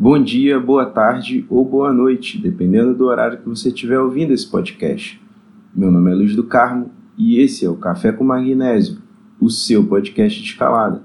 Bom dia, boa tarde ou boa noite, dependendo do horário que você estiver ouvindo esse podcast. Meu nome é Luiz do Carmo e esse é o Café com Magnésio, o seu podcast de escalada.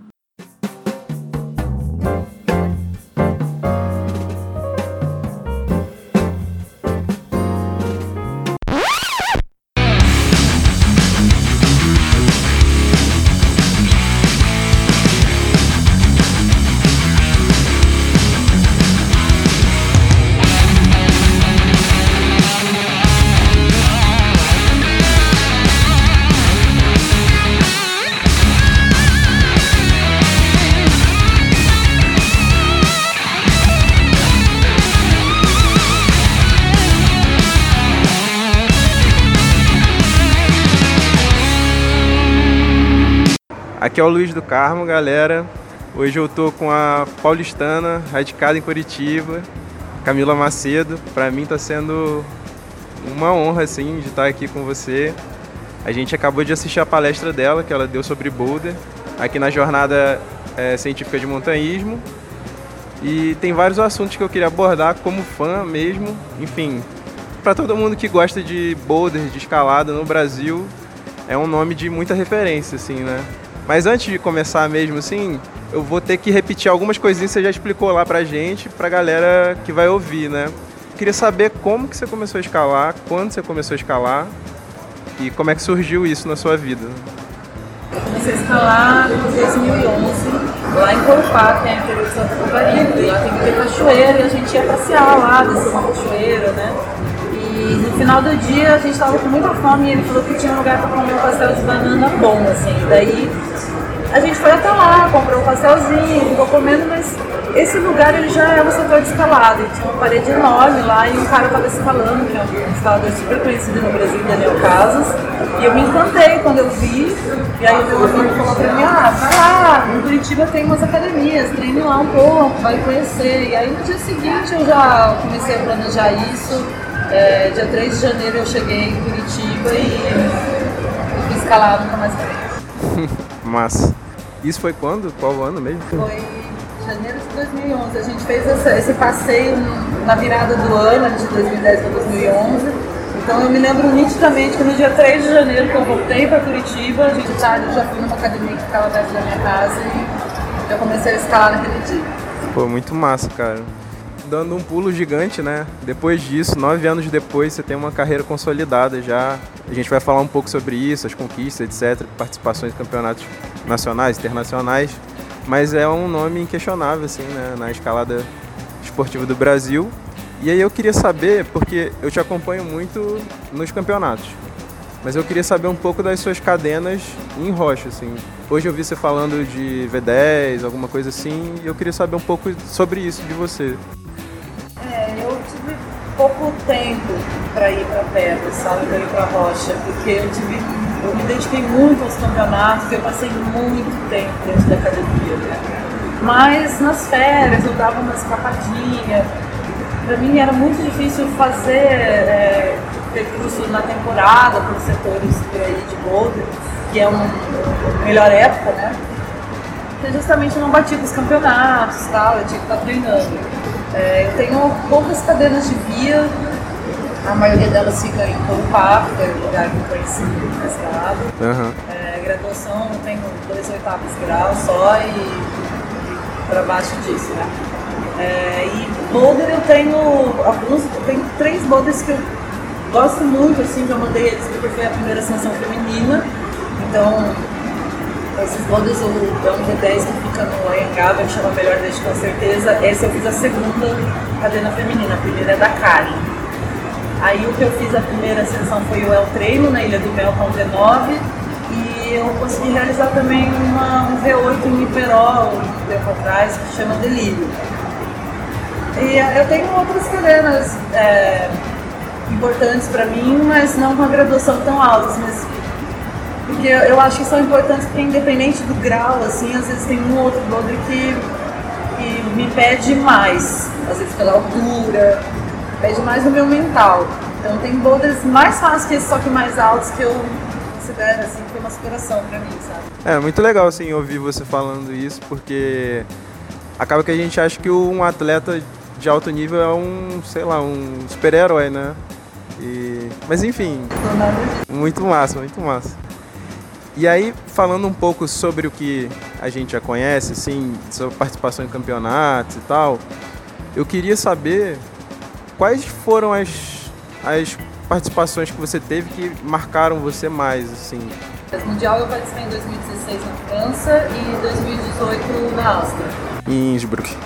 Aqui é o Luiz do Carmo, galera. Hoje eu tô com a paulistana, radicada em Curitiba, Camila Macedo. Para mim tá sendo uma honra assim de estar aqui com você. A gente acabou de assistir a palestra dela que ela deu sobre boulder aqui na jornada é, científica de montanhismo. E tem vários assuntos que eu queria abordar como fã mesmo. Enfim, para todo mundo que gosta de boulder, de escalada no Brasil, é um nome de muita referência, assim, né? Mas antes de começar mesmo, assim, eu vou ter que repetir algumas coisinhas que você já explicou lá pra gente, pra galera que vai ouvir, né? Queria saber como que você começou a escalar, quando você começou a escalar e como é que surgiu isso na sua vida. Comecei a escalar em 2011, lá em Corupá, que é interior de Santa Catarina. Lá tem que ter cachoeira e a gente ia passear lá, descer uma cachoeira, né? E no final do dia a gente estava com muita fome e ele falou que tinha um lugar para comer um pastel de banana bom, assim. Daí a gente foi até lá, comprou um pastelzinho, ficou comendo, mas esse lugar ele já é um setor de escalada, e tinha uma parede enorme lá e um cara estava escalando, que é um escalador super conhecido no Brasil, Daniel Casas, e eu me encantei quando eu vi, e aí o meu amigo falou pra mim, ah, vai lá, em Curitiba tem umas academias, treine lá um pouco, vai conhecer, e aí no dia seguinte eu já comecei a planejar isso, é, dia 3 de janeiro eu cheguei em Curitiba e fui escalar, nunca mais parei. Massa. Isso foi quando? Qual ano mesmo? Foi janeiro de 2011. A gente fez essa, esse passeio na virada do ano, de 2010 para 2011. Então eu me lembro nitidamente que no dia 3 de janeiro que eu voltei para Curitiba, a gente tarde eu já fui numa academia que ficava perto da minha casa e já comecei a escalar naquele dia. Pô, muito massa, cara dando um pulo gigante, né? Depois disso, nove anos depois, você tem uma carreira consolidada já. A gente vai falar um pouco sobre isso, as conquistas, etc., participações em campeonatos nacionais, internacionais. Mas é um nome inquestionável, assim, né? na escalada esportiva do Brasil. E aí eu queria saber, porque eu te acompanho muito nos campeonatos, mas eu queria saber um pouco das suas cadenas em rocha, assim. Hoje eu vi você falando de V10, alguma coisa assim, e eu queria saber um pouco sobre isso de você pouco tempo para ir para pedra, sabe, para ir para rocha, porque eu tive, eu me dediquei muito aos campeonatos, eu passei muito tempo dentro da academia. Né? Mas nas férias eu dava uma escapadinha. Para mim era muito difícil fazer é, percurso na temporada para os setores aí de boulder, que é uma melhor época, né? Porque justamente eu não bati com os campeonatos, tal, eu tinha que estar treinando. É, eu tenho poucas cadeiras de via, a maioria delas fica em Corupá, que é o lugar que eu conheci escalado. Uhum. É, graduação eu tenho dois oitavos graus só e, e para baixo disso, né? É, e boulder eu tenho alguns, eu tenho três boulders que eu gosto muito, assim, já mandei eles porque foi a primeira ascensão feminina, então esses boulders é um V10 que fica no Anhangaba, que chama Melhor Deixe com certeza. Essa eu fiz a segunda cadena feminina, a primeira é da Karen. Aí o que eu fiz a primeira sessão foi o El Treino na Ilha do Mel com V9 e eu consegui realizar também uma, um V8 em Iperó um tempo atrás que chama Delírio. E eh, eu tenho outras cadenas é, importantes para mim, mas não com a graduação tão alta. Porque eu acho que são importantes porque independente do grau, assim, às vezes tem um ou outro boulder que, que me pede mais, às vezes pela altura, pede mais no meu mental. Então tem boulders mais fáceis que esse, só que mais altos que eu considero assim que é uma superação para mim, sabe? É muito legal assim ouvir você falando isso, porque acaba que a gente acha que um atleta de alto nível é um, sei lá, um super-herói, né? E... Mas enfim, muito massa, muito massa. E aí, falando um pouco sobre o que a gente já conhece, assim, sua participação em campeonatos e tal, eu queria saber quais foram as, as participações que você teve que marcaram você mais, assim? Mundial eu participei em 2016 na França e 2018 na Áustria. Em Innsbruck. Isso.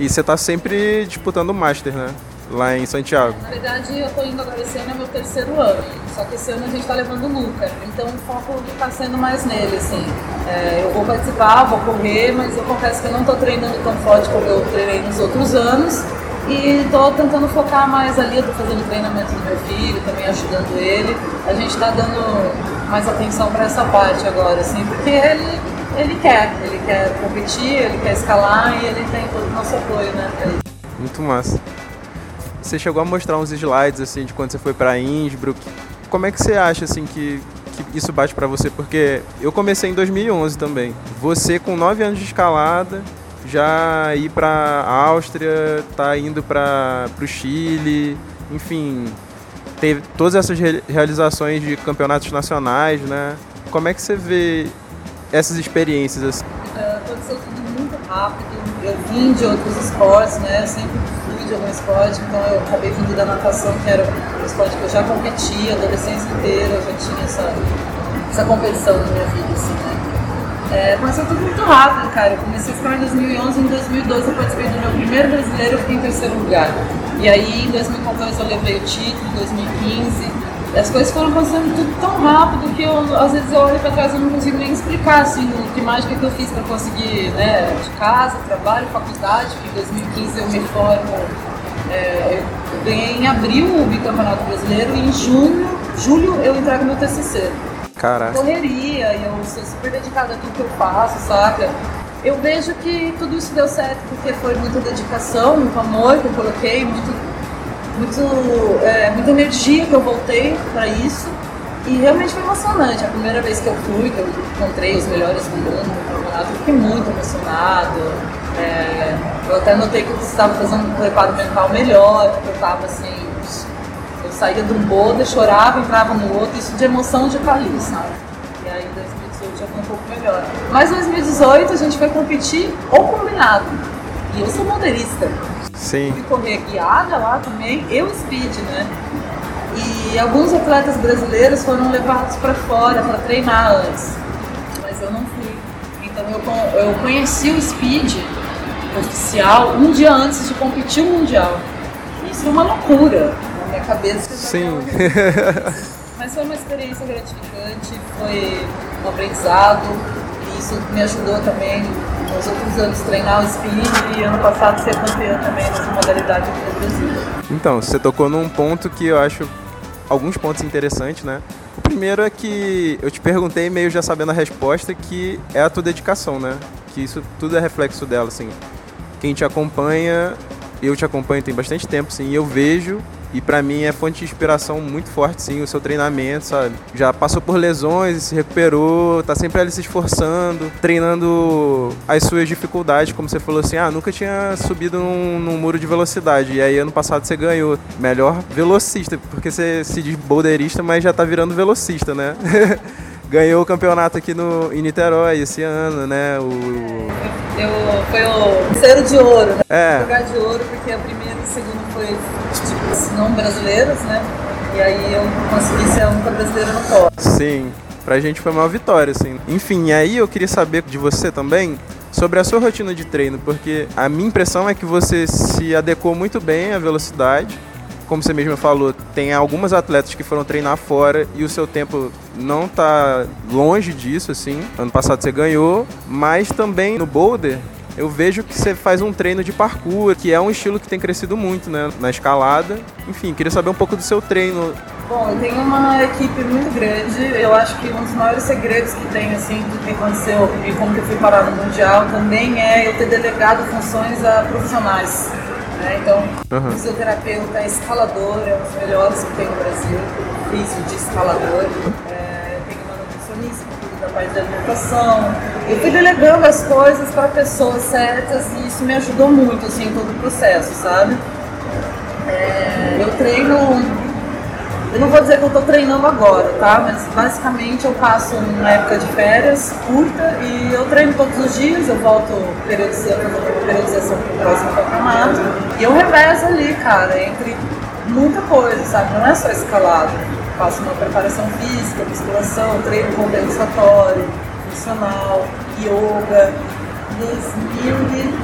E você está sempre disputando o Master, né? Lá em Santiago. Na verdade, eu estou indo agora esse ano, é meu terceiro ano. Só que esse ano a gente está levando o Luca. Então o foco está sendo mais nele, assim. É, eu vou participar, vou correr, mas eu confesso que eu não estou treinando tão forte como eu treinei nos outros anos. E estou tentando focar mais ali, estou fazendo treinamento do meu filho, também ajudando ele. A gente está dando mais atenção para essa parte agora, assim, porque ele, ele quer, ele quer competir, ele quer escalar e ele tem todo o nosso apoio, né? Muito massa. Você chegou a mostrar uns slides assim de quando você foi para Innsbruck. Como é que você acha assim que, que isso bate para você? Porque eu comecei em 2011 também. Você com 9 anos de escalada, já ir para Áustria, tá indo para o Chile, enfim, teve todas essas realizações de campeonatos nacionais, né? Como é que você vê essas experiências assim? Uh, aconteceu tudo muito rápido. Eu vim de outros esportes, né? Sempre de algum esporte, então eu acabei vindo da natação, que era um esporte que eu já competia a adolescência inteira, eu já tinha essa, essa competição na minha vida, assim, né? É, começou tudo muito rápido, cara. Eu comecei a escalar em 2011 e em 2012 eu participei do meu primeiro brasileiro, fiquei em terceiro lugar. E aí em 2014 eu levei o título, em 2015. As coisas foram acontecendo tudo tão rápido que eu, às vezes eu olho para trás e não consigo nem explicar assim, que mágica que eu fiz para conseguir, né, de casa, trabalho, faculdade, em 2015 eu me formo, é, eu ganhei em abril o bicampeonato brasileiro e em junho, julho eu entrego meu TCC. Caraca. Correria, e eu sou super dedicada a tudo que eu faço, saca? Eu vejo que tudo isso deu certo porque foi muita dedicação, muito amor que eu coloquei, muito, muito, é, muita energia que eu voltei para isso. E realmente foi emocionante. A primeira vez que eu fui, que eu encontrei os melhores do mundo no campeonato, eu fiquei muito emocionado. É, eu até notei que eu estava fazendo um preparo mental melhor, que eu estava assim, saía de um boulder, chorava, entrava no outro, isso de emoção de estar ali, sabe? E aí em 2018 já foi um pouco melhor. Mas em 2018 a gente foi competir ou combinado. E eu sou motorista. Sim. Fui correr guiada lá também, eu speed, né? E alguns atletas brasileiros foram levados para fora para treinar antes. Mas eu não fui. Então eu, eu conheci o speed oficial um dia antes de competir o mundial. Isso é uma loucura minha cabeça. Sim. Mas foi uma experiência gratificante, foi um aprendizado. E isso me ajudou também nos outros anos treinar o speed e ano passado ser campeã também nessa modalidade aqui no Brasil. Então, você tocou num ponto que eu acho alguns pontos interessantes, né? O primeiro é que eu te perguntei meio já sabendo a resposta que é a tua dedicação, né? Que isso tudo é reflexo dela, assim. Quem te acompanha, eu te acompanho tem bastante tempo, sim, e eu vejo e para mim é fonte de inspiração muito forte, sim, o seu treinamento, sabe? Já passou por lesões, se recuperou, tá sempre ali se esforçando, treinando as suas dificuldades, como você falou assim, ah, nunca tinha subido num, num muro de velocidade. E aí ano passado você ganhou. Melhor velocista, porque você se diz boulderista, mas já tá virando velocista, né? ganhou o campeonato aqui no, em Niterói esse ano, né? O... Eu, foi o terceiro de ouro, né? É. Lugar de ouro, porque a primeira e a segunda foi tipo, não brasileiros, né? E aí eu consegui ser a única brasileira no pódio. Sim, pra gente foi uma vitória, assim. Enfim, aí eu queria saber de você também sobre a sua rotina de treino, porque a minha impressão é que você se adequou muito bem à velocidade como você mesmo falou, tem algumas atletas que foram treinar fora e o seu tempo não está longe disso, assim. Ano passado você ganhou, mas também no boulder eu vejo que você faz um treino de parkour, que é um estilo que tem crescido muito, né, na escalada. Enfim, queria saber um pouco do seu treino. Bom, eu tenho uma equipe muito grande. Eu acho que um dos maiores segredos que tem, assim, do que aconteceu e como que eu fui parar no Mundial também é eu ter delegado funções a profissionais. Né? Então, uhum. fisioterapeuta, escalador, é um dos melhores que tem no Brasil, físico de escalador. É, tem uma nutricionista que cuida da parte da alimentação. Eu fui delegando as coisas para pessoas certas e isso me ajudou muito assim, em todo o processo, sabe? É, eu treino. Eu não vou dizer que eu estou treinando agora, tá? Mas basicamente eu passo uma época de férias curta e eu treino todos os dias, eu volto periodização, periodização para o próximo. E eu revezo ali, cara, entre muita coisa, sabe? Não é só escalada. Faço uma preparação física, musculação, treino compensatório, funcional, yoga. 2000,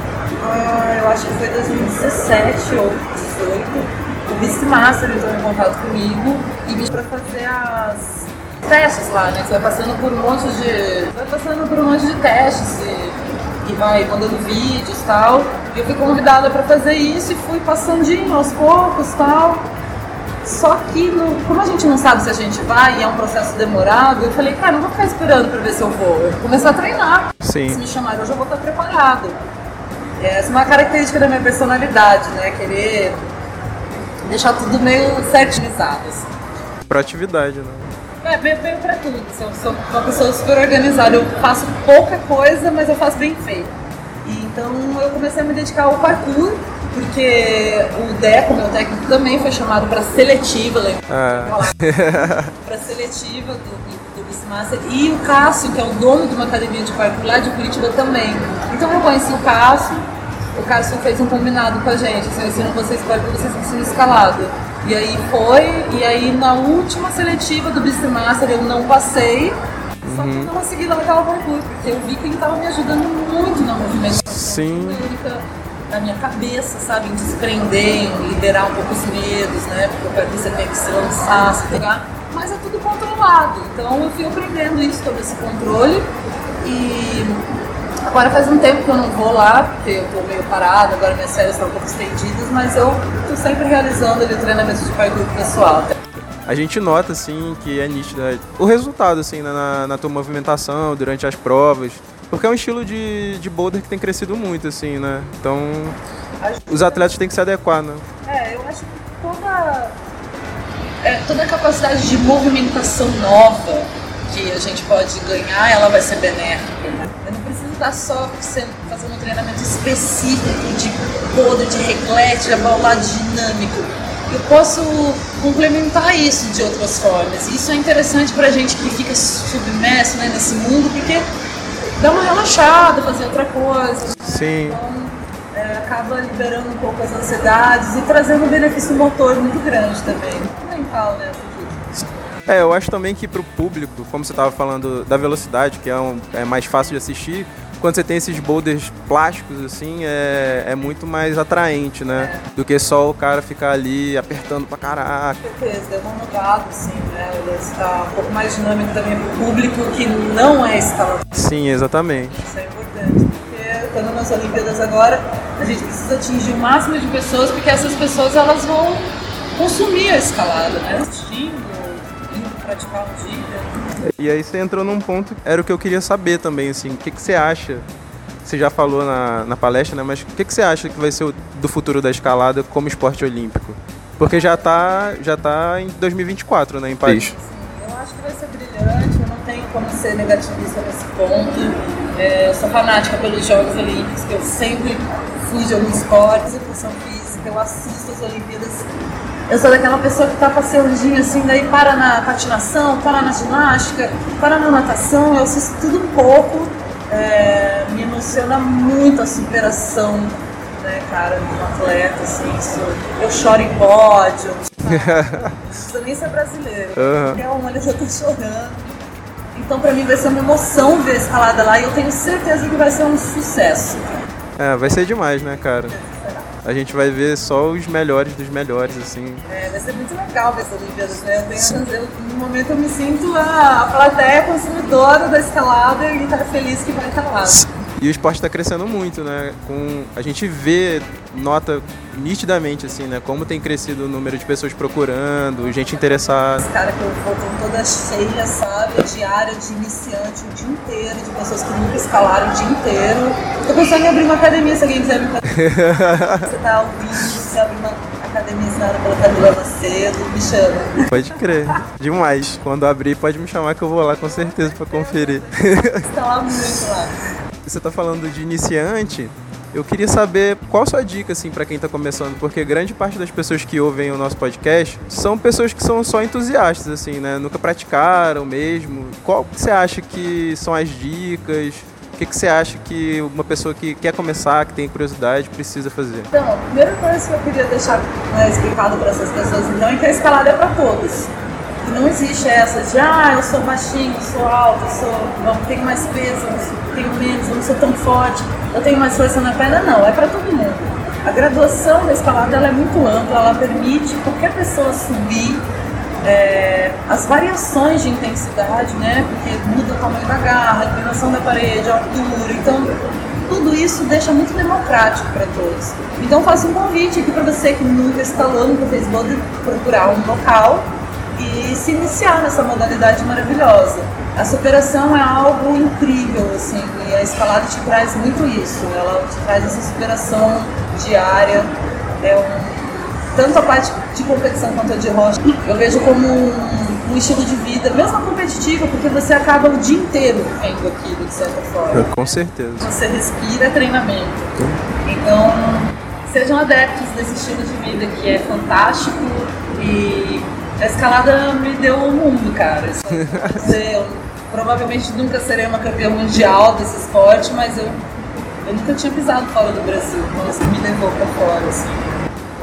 ah, eu acho que foi 2017 ou 2018 o Beastmaster entrou em contato comigo e me para fazer as testes lá, né? Você vai passando por um monte de. Vai passando por um monte de testes e, e vai mandando vídeos e tal. E eu fui convidada para fazer isso e fui passando de aos poucos tal. Só que, no, como a gente não sabe se a gente vai e é um processo demorado, eu falei, cara, não vou ficar esperando para ver se eu vou. Eu vou começar a treinar. Sim. Se me chamarem, eu já vou estar preparado. Essa é uma característica da minha personalidade, né? Querer deixar tudo meio certinizado. Assim. atividade, né? É, bem, bem pra tudo. Sou, sou uma pessoa super organizada. Eu faço pouca coisa, mas eu faço bem feito. E, então eu comecei a me dedicar ao parkour, porque o Deco, meu técnico, também foi chamado para seletiva, lembra? Ah. para seletiva do, do, do Bismaster. E o Cássio, que é o dono de uma academia de parkour lá de Curitiba também. Então eu conheci o Cássio o Cássio fez um combinado com a gente, assim, eu ensino vocês para vocês ensinam escalado. E aí foi, e aí na última seletiva do Beastmaster eu não passei, uhum. só que eu não consegui aquela concurso, porque eu vi que ele estava me ajudando muito na movimentação Sim. na minha cabeça, sabe, em desprender, em liberar um pouco os medos, né, porque o parkour você tem que se lançar, se pegar, mas é tudo controlado, então eu fui aprendendo isso, todo esse controle, e Agora faz um tempo que eu não vou lá, porque eu tô meio parada, agora minhas férias estão um pouco estendidas, mas eu tô sempre realizando ali treinamento de parkour pessoal. A gente nota, assim, que é nítido né, o resultado, assim, na, na tua movimentação, durante as provas, porque é um estilo de, de boulder que tem crescido muito, assim, né? Então, os atletas têm que se adequar, né? É, eu acho que toda, é, toda a capacidade de movimentação nova que a gente pode ganhar, ela vai ser benéfica. Né? Estar só fazendo um treinamento específico de poder, de reglete, de abaulado dinâmico. Eu posso complementar isso de outras formas. Isso é interessante para a gente que fica submerso né, nesse mundo, porque dá uma relaxada, fazer outra coisa. Sim. Então, é, acaba liberando um pouco as ansiedades e trazendo um benefício motor muito grande também. Mental, né? É, eu acho também que para o público, como você estava falando da velocidade, que é, um, é mais fácil de assistir, quando você tem esses boulders plásticos, assim, é, é muito mais atraente, né? Do que só o cara ficar ali apertando pra caraca. Com certeza, deu uma mudada, assim, né? Ele está um pouco mais dinâmico também pro público que não é escalador. Sim, exatamente. Isso é importante, porque estando nas Olimpíadas agora, a gente precisa atingir o máximo de pessoas, porque essas pessoas elas vão consumir a escalada, né? Assistindo, praticar um dia. E aí você entrou num ponto, era o que eu queria saber também, assim, o que, que você acha? Você já falou na, na palestra, né? Mas o que, que você acha que vai ser o, do futuro da escalada como esporte olímpico? Porque já está já tá em 2024, né, em Paris. Sim, eu acho que vai ser brilhante, eu não tenho como ser negativista nesse ponto. É, eu sou fanática pelos Jogos Olímpicos, que eu sempre fui de algum esporte, educação física, eu assisto as Olimpíadas eu sou daquela pessoa que tá passeandinho assim, daí para na patinação, para na ginástica, para na natação, eu assisto tudo um pouco. É, me emociona muito a superação, né, cara, de um atleta, assim, isso, eu choro em pódio, não precisa nem ser brasileiro, uhum. qualquer um eu já tô chorando. Então pra mim vai ser uma emoção ver a escalada lá e eu tenho certeza que vai ser um sucesso. É, vai ser demais, né, cara? A gente vai ver só os melhores dos melhores, assim. É, vai ser muito legal ver essas Olimpíadas, né? Eu tenho, eu, no momento eu me sinto a, a plateia consumidora da escalada e tá feliz que vai estar lá. E o esporte está crescendo muito, né? Com, a gente vê, nota nitidamente, assim, né? Como tem crescido o número de pessoas procurando, gente interessada. Os caras que eu vou toda cheia, sabe? Diária de iniciante o dia inteiro, de pessoas que nunca escalaram o dia inteiro. Tô pensando em abrir uma academia, se alguém quiser me Você tá ouvindo, você abre uma academizada pela Camila Macedo, me chama. Pode crer. Demais. Quando abrir, pode me chamar que eu vou lá com certeza para conferir. Lá muito lá. Você tá falando de iniciante, eu queria saber qual a sua dica assim para quem está começando, porque grande parte das pessoas que ouvem o nosso podcast são pessoas que são só entusiastas assim, né? Nunca praticaram mesmo. Qual você acha que são as dicas? O que, que você acha que uma pessoa que quer começar, que tem curiosidade, precisa fazer? Então, a primeira coisa que eu queria deixar né, explicado para essas pessoas então é que a escalada é para todos. Não existe essa de, ah, eu sou baixinho, eu sou alto, eu sou, não tenho mais peso, eu tenho menos, eu não sou tão forte, eu tenho mais força na perna. Não, é para todo mundo. A graduação da escalada ela é muito ampla, ela permite qualquer pessoa subir é, as variações de intensidade, né? Porque muda o tamanho da garra, a inclinação da parede, a altura. Então, tudo isso deixa muito democrático para todos. Então, faço um convite aqui para você que nunca escalou, nunca fez boulder, procurar um local e se iniciar nessa modalidade maravilhosa. A superação é algo incrível, assim, e a escalada te traz muito isso. Ela te traz essa superação diária. É um, tanto a parte de competição quanto a de rocha, eu vejo como um, um estilo de vida, mesmo competitiva, porque você acaba o dia inteiro vendo aquilo, de certa forma. Com certeza. Você respira treinamento. Então, sejam adeptos desse estilo de vida que é fantástico e a escalada me deu o mundo, cara. eu provavelmente nunca serei uma campeã mundial desse esporte, mas eu, eu nunca tinha pisado fora do Brasil. Então isso me levou pra fora, assim.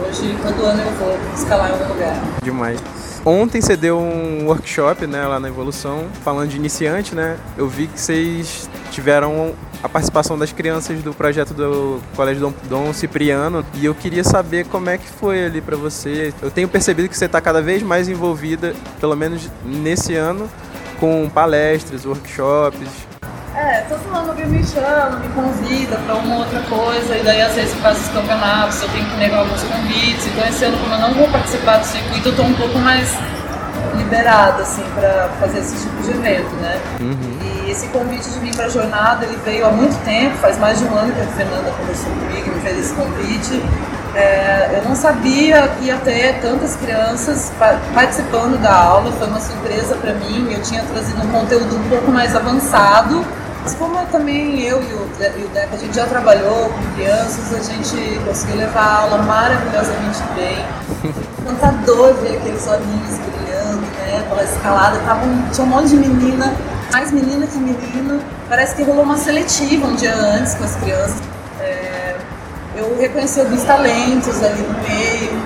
Hoje, todo ano eu vou escalar em algum lugar. Demais. Ontem você deu um workshop, né, lá na Evolução, falando de iniciante, né? Eu vi que vocês tiveram a participação das crianças do projeto do Colégio Dom, Dom Cipriano e eu queria saber como é que foi ali para você. Eu tenho percebido que você está cada vez mais envolvida, pelo menos nesse ano, com palestras, workshops. É, todo ano alguém me chama, me convida para uma outra coisa, e daí às vezes faz os campeonatos, eu tenho que negar alguns convites. Então esse ano, como eu não vou participar do circuito, eu tô um pouco mais liberada, assim, para fazer esse tipo de evento, né? Uhum. E esse convite de vir para a jornada, ele veio há muito tempo, faz mais de um ano que a Fernanda conversou comigo, me fez esse convite. É, eu não sabia que ia ter tantas crianças participando da aula, foi uma surpresa para mim. Eu tinha trazido um conteúdo um pouco mais avançado mas como eu também, eu e o, e o Deca, a gente já trabalhou com crianças, a gente conseguiu levar a aula maravilhosamente bem. Encantador ver aqueles olhinhos brilhando, né? Aquela escalada, tava um, tinha um monte de menina, mais menina que menino. Parece que rolou uma seletiva um dia antes com as crianças. É, eu reconheci alguns talentos ali no meio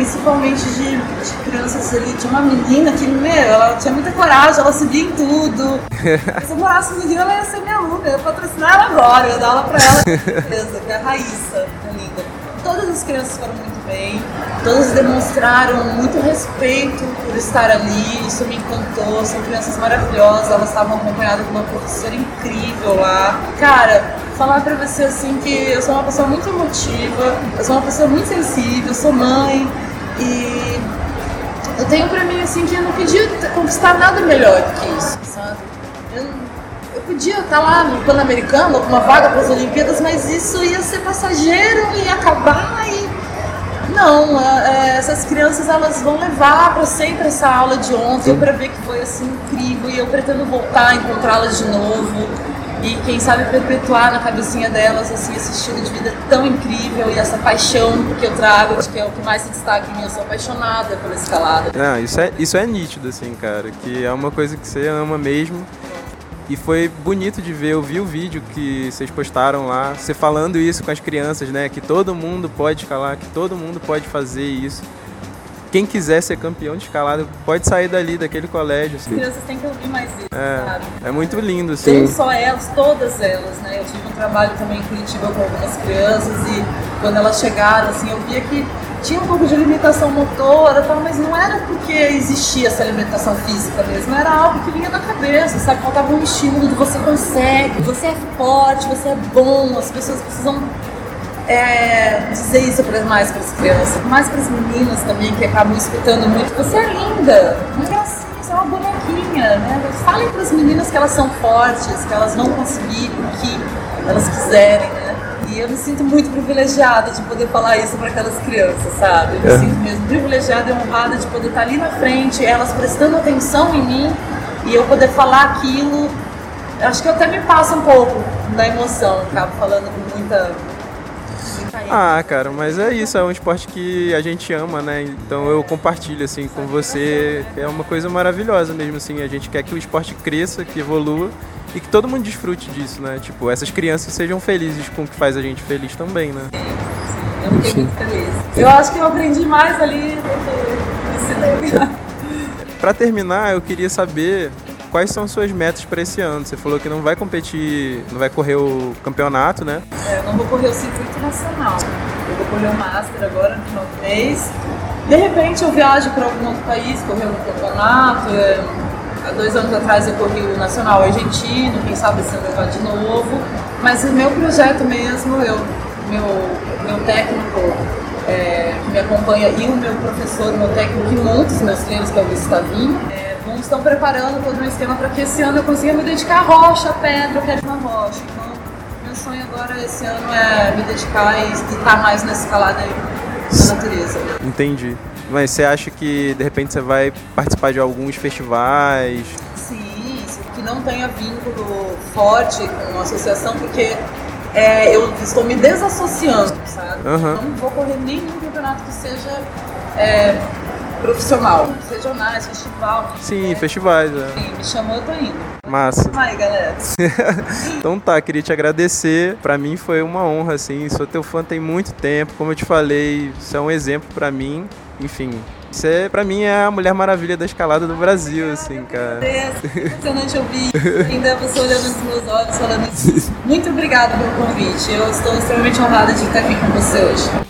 principalmente de, de, crianças ali. Tinha uma menina que, meu, ela tinha muita coragem, ela subia em tudo. Se eu morasse no Rio, ela ia ser minha aluna, eu ia patrocinar ela agora, eu ia dar aula pra ela, certeza, que é a Raíssa, a linda. Todas as crianças foram muito bem, todas demonstraram muito respeito por estar ali, isso me encantou. São crianças maravilhosas, elas estavam acompanhadas de uma professora incrível lá. Cara, falar pra você assim que eu sou uma pessoa muito emotiva, eu sou uma pessoa muito sensível, sou mãe e eu tenho pra mim assim que eu não podia conquistar nada melhor do que isso, sabe? Eu, eu podia estar lá no Pan-Americano com uma vaga para as Olimpíadas, mas isso ia ser passageiro, ia acabar e não, é, essas crianças elas vão levar para sempre essa aula de ontem para ver que foi assim incrível e eu pretendo voltar a encontrá-las de novo e quem sabe perpetuar na cabecinha delas assim esse estilo de vida tão incrível e essa paixão que eu trago, que é o que mais se destaca em mim, eu sou apaixonada pela escalada. Não, isso é, isso é nítido assim, cara, que é uma coisa que você ama mesmo. E foi bonito de ver, eu vi o vídeo que vocês postaram lá, você falando isso com as crianças, né, que todo mundo pode escalar, que todo mundo pode fazer isso quem quiser ser campeão de escalada pode sair dali, daquele colégio. Assim. As crianças têm que ouvir mais isso, é, sabe? É muito lindo, assim. Não só elas, todas elas, né? Eu tive um trabalho também em Curitiba com algumas crianças e quando elas chegaram, assim, eu via que tinha um pouco de limitação motora, tal, mas não era porque existia essa limitação física mesmo, era algo que vinha da cabeça, sabe? Faltava um estímulo de você consegue, você é forte, você é bom, as pessoas precisam é, dizer isso pra, mais para as crianças, mais para as meninas também que acabam escutando muito. Você é linda, uma gracinha, você é uma bonequinha, né? Falem para as meninas que elas são fortes, que elas vão conseguir o que elas quiserem, né? E eu me sinto muito privilegiada de poder falar isso para aquelas crianças, sabe? Eu me É. sinto mesmo privilegiada e honrada de poder estar ali na frente, elas prestando atenção em mim e eu poder falar aquilo. Acho que eu até me passa um pouco da emoção, acabo falando com muita. Ah, cara, mas é isso, é um esporte que a gente ama, né? Então eu compartilho assim com você, é uma coisa maravilhosa mesmo assim, a gente quer que o esporte cresça, que evolua e que todo mundo desfrute disso, né? Tipo, essas crianças sejam felizes com o que faz a gente feliz também, né? Eu fiquei muito feliz. Eu acho que eu aprendi mais ali do que ensinei. Pra terminar, eu queria saber quais são suas metas para esse ano. Você falou que não vai competir, não vai correr o campeonato, né? É, eu não vou correr o circuito nacional. Eu vou correr o Master agora no final do mês. De repente eu viajo para algum outro país, correr um campeonato. É, há dois anos atrás eu corri o Nacional Argentino, quem sabe ano eu vá de novo. Mas o meu projeto mesmo, eu, meu, meu técnico é, que me acompanha e o meu professor, meu técnico que monta os meus treinos, que é o vão- estão preparando todo um esquema para que esse ano eu consiga me dedicar à rocha, à pedra, eu quero uma rocha. Então, meu sonho agora esse ano é me dedicar e estar mais nessa escalada aí da natureza. Entendi. Mas você acha que de repente você vai participar de alguns festivais? Sim, que não tenha vínculo forte com a associação, porque é, eu estou me desassociando, sabe? Aham. Não vou correr nenhum campeonato que seja é, profissional, regionais, festival. Sim, né? festivais, é. Sim, me chamou, eu tô indo. Massa. Vai, galera. Então tá, queria te agradecer. Pra mim foi uma honra, assim. Sou teu fã tem muito tempo. Como eu te falei, isso é um exemplo pra mim. Enfim, você pra mim é a Mulher Maravilha da escalada do Brasil, assim, cara. Deus, Impressionante ouvir isso. Ainda você olhando nos meus olhos falando isso. Muito obrigada pelo convite. Eu estou extremamente honrada de estar aqui com você hoje.